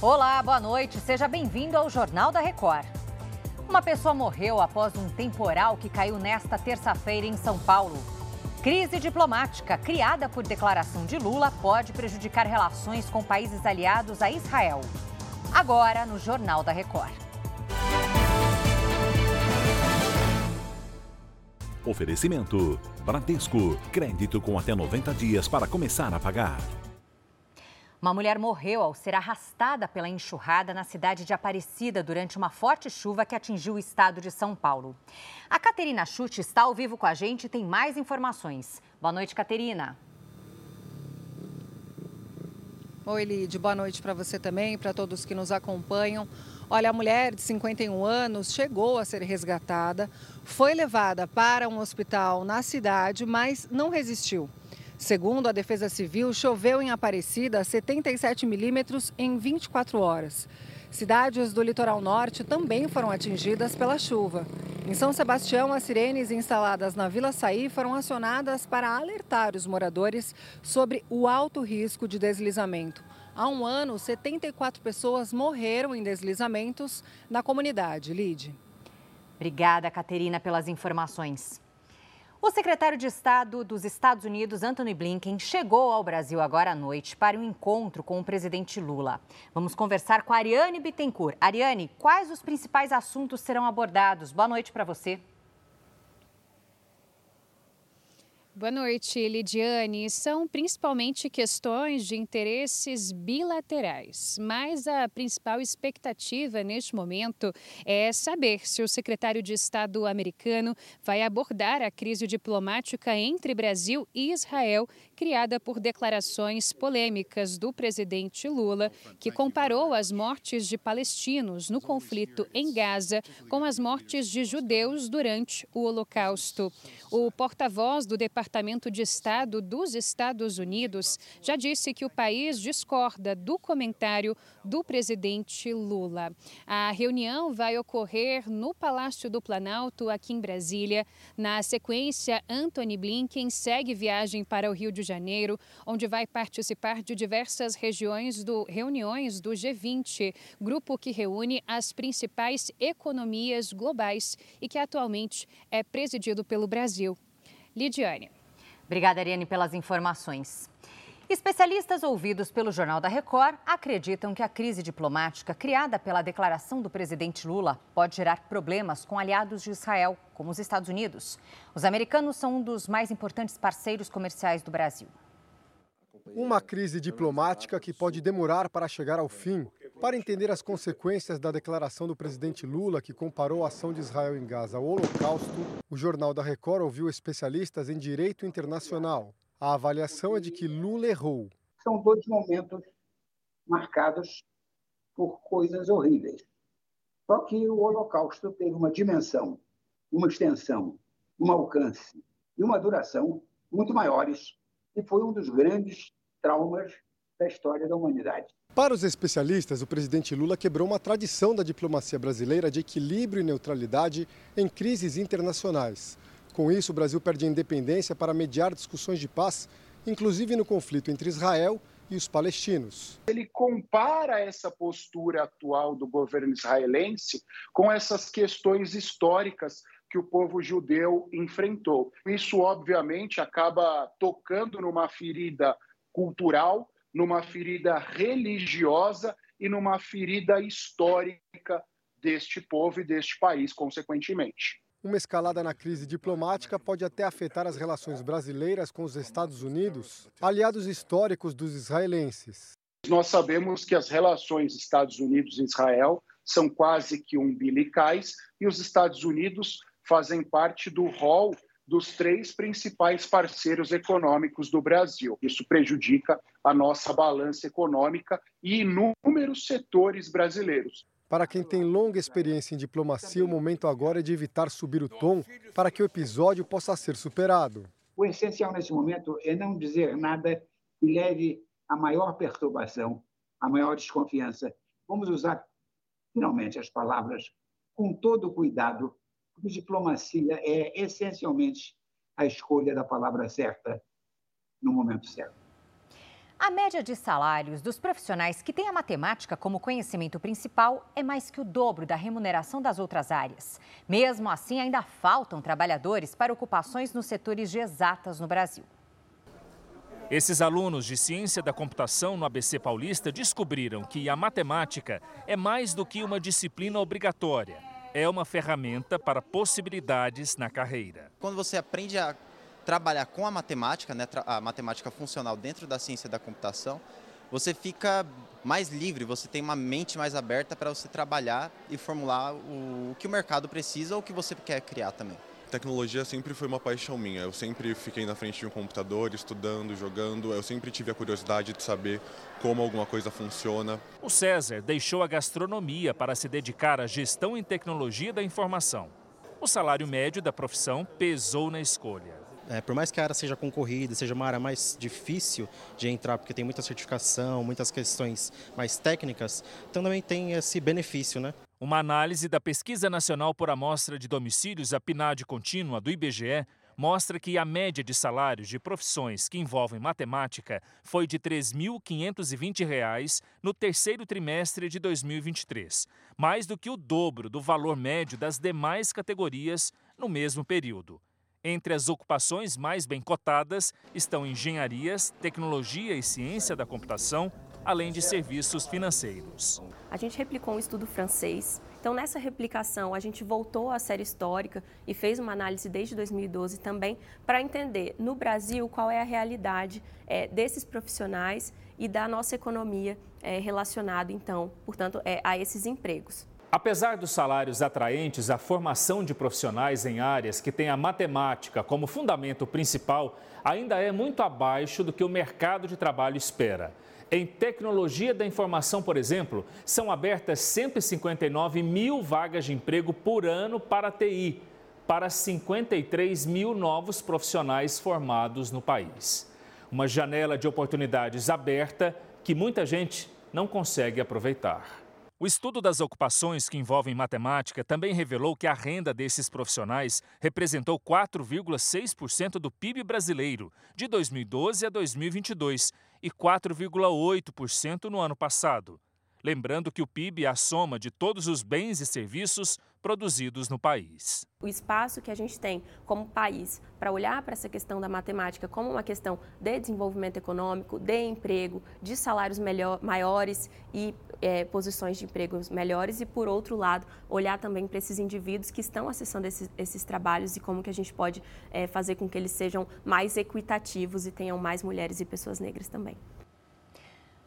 Olá, boa noite. Seja bem-vindo ao Jornal da Record. Uma pessoa morreu após um temporal que caiu nesta terça-feira em São Paulo. Crise diplomática criada por declaração de Lula pode prejudicar relações com países aliados a Israel. Agora, no Jornal da Record. Oferecimento: Bradesco. Crédito com até 90 dias para começar a pagar. Uma mulher morreu ao ser arrastada pela enxurrada na cidade de Aparecida durante uma forte chuva que atingiu o estado de São Paulo. A Caterina Chute está ao vivo com a gente e tem mais informações. Boa noite, Caterina. Oi, Lid. Boa noite para você também, para todos que nos acompanham. Olha, a mulher de 51 anos chegou a ser resgatada, foi levada para um hospital na cidade, mas não resistiu. Segundo a Defesa Civil, choveu em Aparecida 77 milímetros em 24 horas. Cidades do litoral norte também foram atingidas pela chuva. Em São Sebastião, as sirenes instaladas na Vila Saí foram acionadas para alertar os moradores sobre o alto risco de deslizamento. Há um ano, 74 pessoas morreram em deslizamentos na comunidade. Lide. Obrigada, Caterina, pelas informações. O secretário de Estado dos Estados Unidos, Anthony Blinken, chegou ao Brasil agora à noite para um encontro com o presidente Lula. Vamos conversar com a Ariane Bittencourt. Ariane, quais os principais assuntos serão abordados? Boa noite para você. Boa noite, Lidiane. São principalmente questões de interesses bilaterais, mas a principal expectativa neste momento é saber se o secretário de Estado americano vai abordar a crise diplomática entre Brasil e Israel, criada por declarações polêmicas do presidente Lula, que comparou as mortes de palestinos no conflito em Gaza com as mortes de judeus durante o Holocausto. O porta-voz do Departamento de Estado dos Estados Unidos já disse que o país discorda do comentário do presidente Lula. A reunião vai ocorrer no Palácio do Planalto, aqui em Brasília. Na sequência, Anthony Blinken segue viagem para o Rio de Janeiro, onde vai participar de diversas regiões do, reuniões do G20, grupo que reúne as principais economias globais e que atualmente é presidido pelo. Brasil. Lidiane. Obrigada, Ariane, pelas informações. Especialistas ouvidos pelo Jornal da Record acreditam que a crise diplomática criada pela declaração do presidente Lula pode gerar problemas com aliados de Israel, como os Estados Unidos. Os americanos são um dos mais importantes parceiros comerciais do Brasil. Uma crise diplomática que pode demorar para chegar ao fim, para entender as consequências da declaração do presidente Lula, que comparou a ação de Israel em Gaza ao Holocausto, o Jornal da Record ouviu especialistas em direito internacional. A avaliação é de que Lula errou. São dois momentos marcados por coisas horríveis. Só que o Holocausto teve uma dimensão, uma extensão, um alcance e uma duração muito maiores e foi um dos grandes traumas da história da humanidade. Para os especialistas, o presidente Lula quebrou uma tradição da diplomacia brasileira de equilíbrio e neutralidade em crises internacionais. Com isso, o Brasil perde a independência para mediar discussões de paz, inclusive no conflito entre Israel e os palestinos. Ele compara essa postura atual do governo israelense com essas questões históricas que o povo judeu enfrentou. Isso, obviamente, acaba tocando numa ferida cultural numa ferida religiosa e numa ferida histórica deste povo e deste país, consequentemente. Uma escalada na crise diplomática pode até afetar as relações brasileiras com os Estados Unidos, aliados históricos dos israelenses. Nós sabemos que as relações Estados Unidos e Israel são quase que umbilicais e os Estados Unidos fazem parte do rol dos três principais parceiros econômicos do Brasil. Isso prejudica a nossa balança econômica e inúmeros setores brasileiros. Para quem tem longa experiência em diplomacia, o momento agora é de evitar subir o tom para que o episódio possa ser superado. O essencial nesse momento é não dizer nada que leve a maior perturbação, a maior desconfiança. Vamos usar finalmente as palavras com todo cuidado diplomacia é essencialmente a escolha da palavra certa no momento certo. A média de salários dos profissionais que têm a matemática como conhecimento principal é mais que o dobro da remuneração das outras áreas. Mesmo assim, ainda faltam trabalhadores para ocupações nos setores de exatas no Brasil. Esses alunos de ciência da computação no ABC Paulista descobriram que a matemática é mais do que uma disciplina obrigatória. É uma ferramenta para possibilidades na carreira. Quando você aprende a trabalhar com a matemática, né, a matemática funcional dentro da ciência da computação, você fica mais livre, você tem uma mente mais aberta para você trabalhar e formular o, o que o mercado precisa ou o que você quer criar também. Tecnologia sempre foi uma paixão minha. Eu sempre fiquei na frente de um computador, estudando, jogando. Eu sempre tive a curiosidade de saber como alguma coisa funciona. O César deixou a gastronomia para se dedicar à gestão em tecnologia da informação. O salário médio da profissão pesou na escolha. É, por mais que a área seja concorrida, seja uma área mais difícil de entrar, porque tem muita certificação, muitas questões mais técnicas, então também tem esse benefício, né? Uma análise da Pesquisa Nacional por Amostra de Domicílios, a PNAD contínua do IBGE, mostra que a média de salários de profissões que envolvem matemática foi de R$ 3.520 no terceiro trimestre de 2023, mais do que o dobro do valor médio das demais categorias no mesmo período. Entre as ocupações mais bem cotadas estão engenharias, tecnologia e ciência da computação, além de serviços financeiros. A gente replicou um estudo francês. Então, nessa replicação, a gente voltou à série histórica e fez uma análise desde 2012 também para entender no Brasil qual é a realidade é, desses profissionais e da nossa economia é, relacionado, então, portanto, é, a esses empregos. Apesar dos salários atraentes, a formação de profissionais em áreas que têm a matemática como fundamento principal ainda é muito abaixo do que o mercado de trabalho espera. Em tecnologia da informação, por exemplo, são abertas 159 mil vagas de emprego por ano para a TI, para 53 mil novos profissionais formados no país. Uma janela de oportunidades aberta que muita gente não consegue aproveitar. O estudo das ocupações que envolvem matemática também revelou que a renda desses profissionais representou 4,6% do PIB brasileiro de 2012 a 2022 e 4,8% no ano passado. Lembrando que o PIB é a soma de todos os bens e serviços produzidos no país. O espaço que a gente tem como país para olhar para essa questão da matemática como uma questão de desenvolvimento econômico, de emprego, de salários melhor, maiores e é, posições de empregos melhores e, por outro lado, olhar também para esses indivíduos que estão acessando esses, esses trabalhos e como que a gente pode é, fazer com que eles sejam mais equitativos e tenham mais mulheres e pessoas negras também.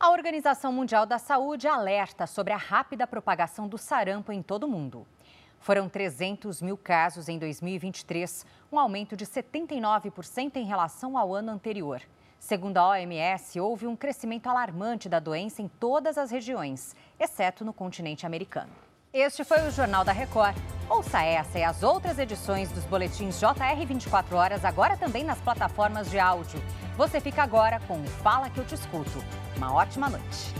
A Organização Mundial da Saúde alerta sobre a rápida propagação do sarampo em todo o mundo. Foram 300 mil casos em 2023, um aumento de 79% em relação ao ano anterior. Segundo a OMS, houve um crescimento alarmante da doença em todas as regiões, exceto no continente americano. Este foi o Jornal da Record. Ouça essa e as outras edições dos boletins JR 24 horas agora também nas plataformas de áudio. Você fica agora com o Fala que eu te escuto. Uma ótima noite.